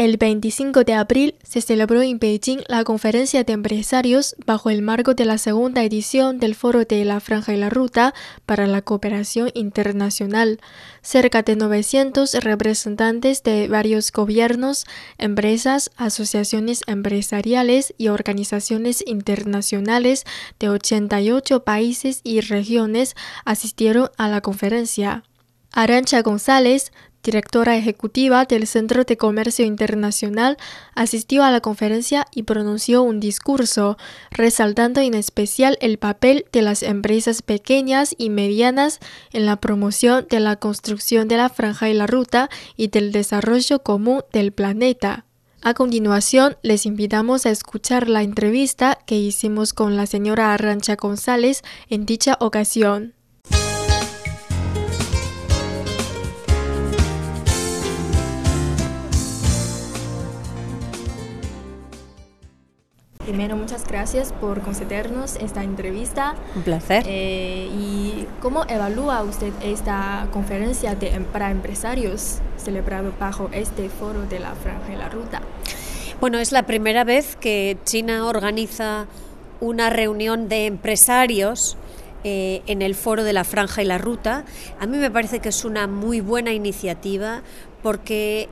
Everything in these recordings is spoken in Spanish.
El 25 de abril se celebró en Beijing la conferencia de empresarios bajo el marco de la segunda edición del Foro de la Franja y la Ruta para la Cooperación Internacional. Cerca de 900 representantes de varios gobiernos, empresas, asociaciones empresariales y organizaciones internacionales de 88 países y regiones asistieron a la conferencia. Arancha González, directora ejecutiva del Centro de Comercio Internacional, asistió a la conferencia y pronunció un discurso, resaltando en especial el papel de las empresas pequeñas y medianas en la promoción de la construcción de la franja y la ruta y del desarrollo común del planeta. A continuación, les invitamos a escuchar la entrevista que hicimos con la señora Arrancha González en dicha ocasión. Primero, muchas gracias por concedernos esta entrevista. Un placer. Eh, ¿Y cómo evalúa usted esta conferencia de, para empresarios celebrado bajo este foro de la Franja y la Ruta? Bueno, es la primera vez que China organiza una reunión de empresarios eh, en el foro de la Franja y la Ruta. A mí me parece que es una muy buena iniciativa porque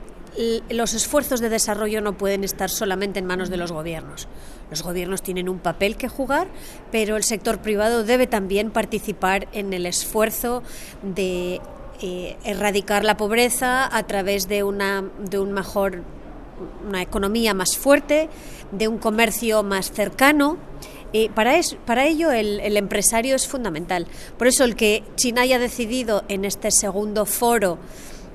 los esfuerzos de desarrollo no pueden estar solamente en manos de los gobiernos. Los gobiernos tienen un papel que jugar, pero el sector privado debe también participar en el esfuerzo de eh, erradicar la pobreza a través de una, de un mejor, una economía más fuerte, de un comercio más cercano. Eh, para, es, para ello el, el, empresario es fundamental. Por eso el que China haya decidido en este segundo foro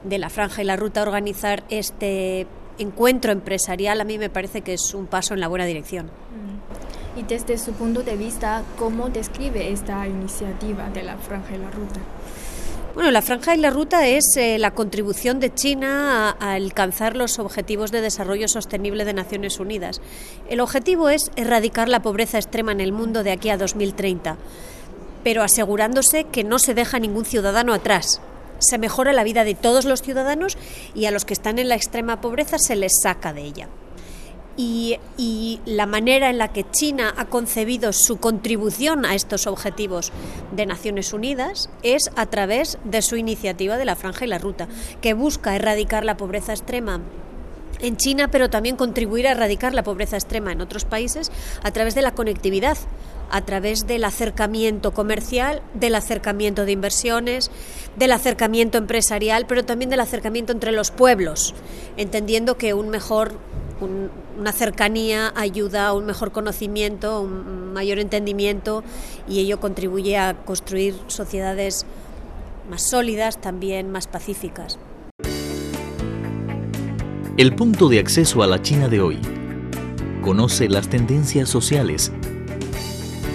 de la franja y la ruta organizar este encuentro empresarial a mí me parece que es un paso en la buena dirección. Y desde su punto de vista, ¿cómo describe esta iniciativa de la franja y la ruta? Bueno, la franja y la ruta es eh, la contribución de China a, a, alcanzar los objetivos de desarrollo sostenible de Naciones Unidas. El objetivo es erradicar la pobreza extrema en el mundo de aquí a 2030, pero asegurándose que no se deja ningún ciudadano atrás, se mejora la vida de todos los ciudadanos y a los que están en la extrema pobreza se les saca de ella. Y, la manera en la que China ha concebido su contribución a estos objetivos de Naciones Unidas es a través de su iniciativa de la Franja y la Ruta, que busca erradicar la pobreza extrema en China, pero también contribuir a erradicar la pobreza extrema en otros países a través de la conectividad, a través del acercamiento comercial, del acercamiento de inversiones, del acercamiento empresarial, pero también del acercamiento entre los pueblos, entendiendo que un mejor un, una cercanía ayuda a un mejor conocimiento, un mayor entendimiento y ello contribuye a construir sociedades más sólidas, también más pacíficas. El punto de acceso a la China de hoy. Conoce las tendencias sociales,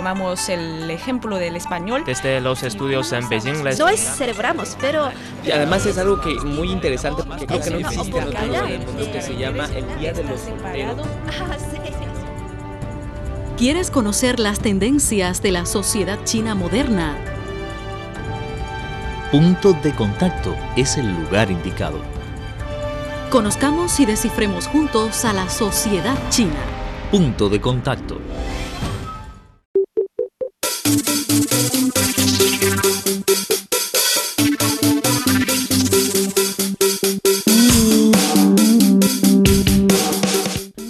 Tomamos el ejemplo del español. Desde los estudios en Beijing les... No es celebramos, pero... Y además es algo que muy interesante porque creo que no existe en otro lugar del mundo que se llama el Día de los Solteros. Ah. ¿Quieres conocer las tendencias de la sociedad china moderna? Punto de contacto es el lugar indicado. Conozcamos y descifremos juntos a la sociedad china. Punto de contacto.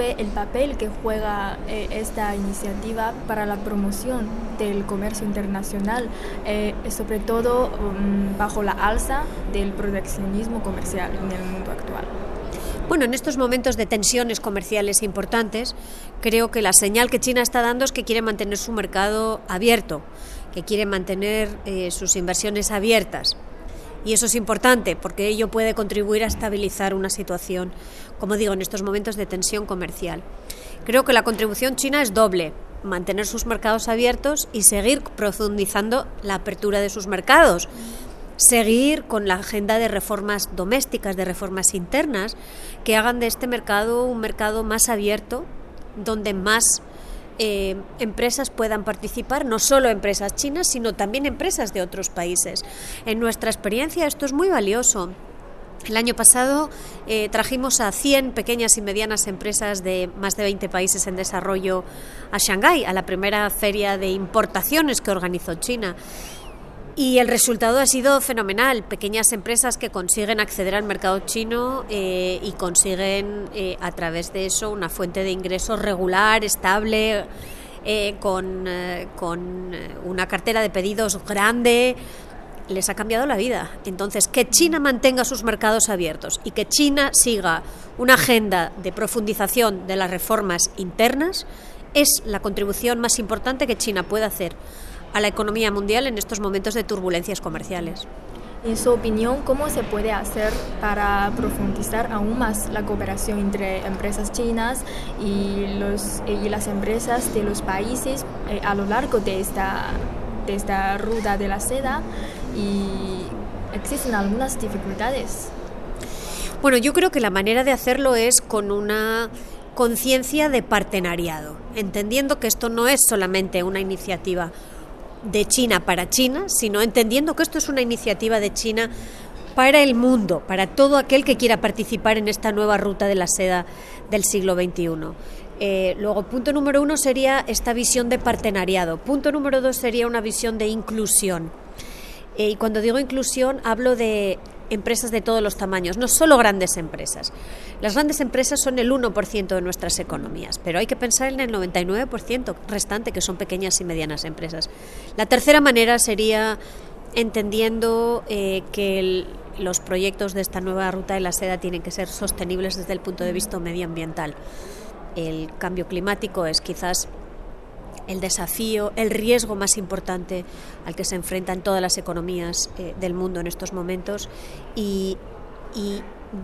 El papel que juega eh, esta iniciativa para la promoción del comercio internacional, eh, sobre todo um, bajo la alza del proteccionismo comercial en el mundo actual? Bueno, en estos momentos de tensiones comerciales importantes, creo que la señal que China está dando es que quiere mantener su mercado abierto, que quiere mantener eh, sus inversiones abiertas. Y eso es importante porque ello puede contribuir a estabilizar una situación, como digo, en estos momentos de tensión comercial. Creo que la contribución china es doble, mantener sus mercados abiertos y seguir profundizando la apertura de sus mercados, seguir con la agenda de reformas domésticas, de reformas internas, que hagan de este mercado un mercado más abierto, donde más eh, empresas puedan participar, no solo empresas chinas, sino también empresas de otros países. En nuestra experiencia esto es muy valioso. El año pasado eh, trajimos a 100 pequeñas y medianas empresas de más de 20 países en desarrollo a Shanghái, a la primera feria de importaciones que organizó China. Y el resultado ha sido fenomenal. Pequeñas empresas que consiguen acceder al mercado chino eh, y consiguen eh, a través de eso una fuente de ingresos regular, estable, eh, con, con una cartera de pedidos grande. Les ha cambiado la vida. Entonces, que China mantenga sus mercados abiertos y que China siga una agenda de profundización de las reformas internas es la contribución más importante que China puede hacer a la economía mundial en estos momentos de turbulencias comerciales. En su opinión, ¿cómo se puede hacer para profundizar aún más la cooperación entre empresas chinas y, los, y las empresas de los países eh, a lo largo de esta, de esta ruta de la seda? Y existen algunas dificultades. Bueno, yo creo que la manera de hacerlo es con una conciencia de partenariado, entendiendo que esto no es solamente una iniciativa de China para China, sino entendiendo que esto es una iniciativa de China para el mundo, para todo aquel que quiera participar en esta nueva ruta de la seda del siglo XXI. Eh, luego, punto número uno sería esta visión de partenariado. Punto número dos sería una visión de inclusión. Eh, y cuando digo inclusión, hablo de empresas de todos los tamaños, no solo grandes empresas. Las grandes empresas son el 1% de nuestras economías, pero hay que pensar en el 99% restante, que son pequeñas y medianas empresas. La tercera manera sería entendiendo eh, que los proyectos de esta nueva ruta de la seda tienen que ser sostenibles desde el punto de vista medioambiental. El cambio climático es quizás el desafío, el riesgo más importante al que se enfrentan todas las economías eh, del mundo en estos momentos y,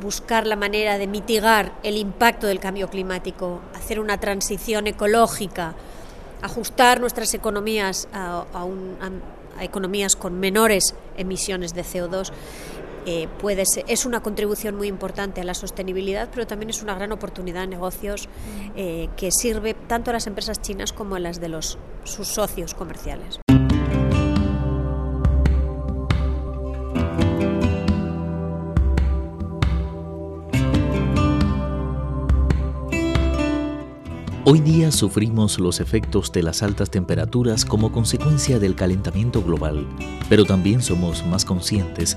buscar la manera de mitigar el impacto del cambio climático, hacer una transición ecológica, ajustar nuestras economías a, a economías con menores emisiones de CO2 eh, puede es una contribución muy importante a la sostenibilidad, pero también es una gran oportunidad de negocios eh, que sirve tanto a las empresas chinas como a las de los, sus socios comerciales. Hoy día sufrimos los efectos de las altas temperaturas como consecuencia del calentamiento global, pero también somos más conscientes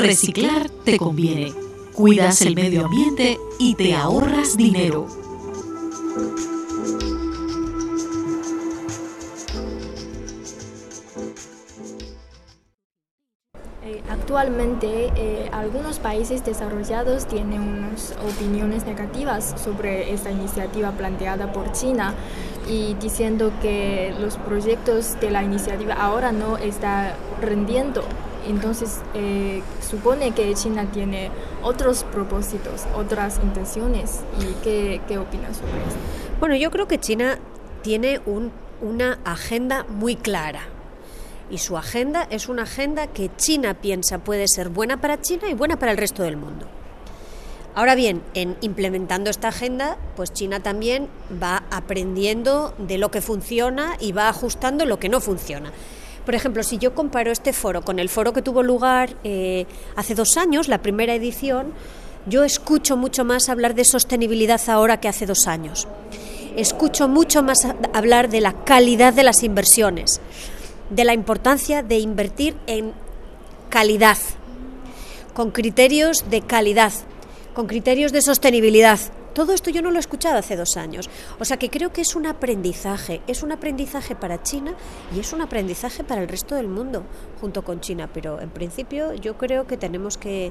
Reciclar te conviene. Cuidas el medio ambiente y te ahorras dinero. Eh, actualmente, eh, algunos países desarrollados tienen unas opiniones negativas sobre esta iniciativa planteada por China y diciendo que los proyectos de la iniciativa ahora no están rendiendo entonces, eh, supone que China tiene otros propósitos, otras intenciones. ¿Y qué, qué opinas sobre eso? Bueno, yo creo que China tiene una agenda muy clara. Y su agenda es una agenda que China piensa puede ser buena para China y buena para el resto del mundo. Ahora bien, en implementando esta agenda, pues China también va aprendiendo de lo que funciona y va ajustando lo que no funciona. Por ejemplo, si yo comparo este foro con el foro que tuvo lugar eh, hace dos años, la primera edición, yo escucho mucho más hablar de sostenibilidad ahora que hace dos años. Escucho mucho más hablar de la calidad de las inversiones, de la importancia de invertir en calidad, con criterios de calidad, con criterios de sostenibilidad, todo esto yo no lo he escuchado hace dos años. O sea que creo que es un aprendizaje, es un aprendizaje para China y es un aprendizaje para el resto del mundo junto con China. Pero en principio yo creo que tenemos que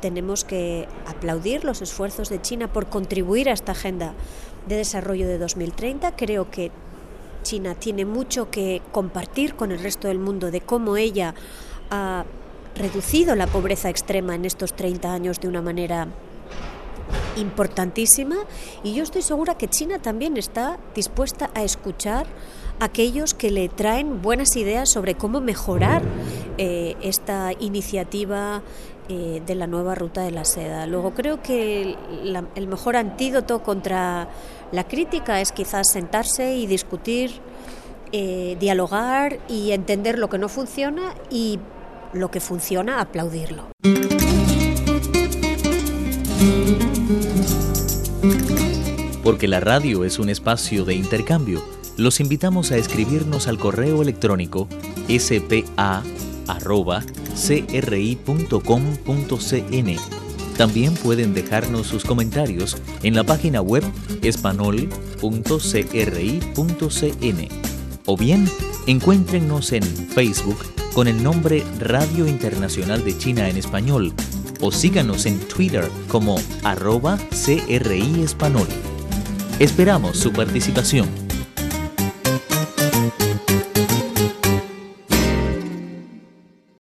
tenemos que aplaudir los esfuerzos de China por contribuir a esta agenda de desarrollo de 2030. Creo que China tiene mucho que compartir con el resto del mundo de cómo ella ha reducido la pobreza extrema en estos 30 años de una manera importantísima y yo estoy segura que China también está dispuesta a escuchar a aquellos que le traen buenas ideas sobre cómo mejorar eh, esta iniciativa eh, de la nueva ruta de la seda. Luego creo que el mejor antídoto contra la crítica es quizás sentarse y discutir, eh, dialogar y entender lo que no funciona y lo que funciona, aplaudirlo. Porque la radio es un espacio de intercambio, los invitamos a escribirnos al correo electrónico spa.cri.com.cn. También pueden dejarnos sus comentarios en la página web espanol.cri.cn. O bien, encuéntrenos en Facebook con el nombre Radio Internacional de China en Español o síganos en Twitter como arroba CRI Español. Esperamos su participación.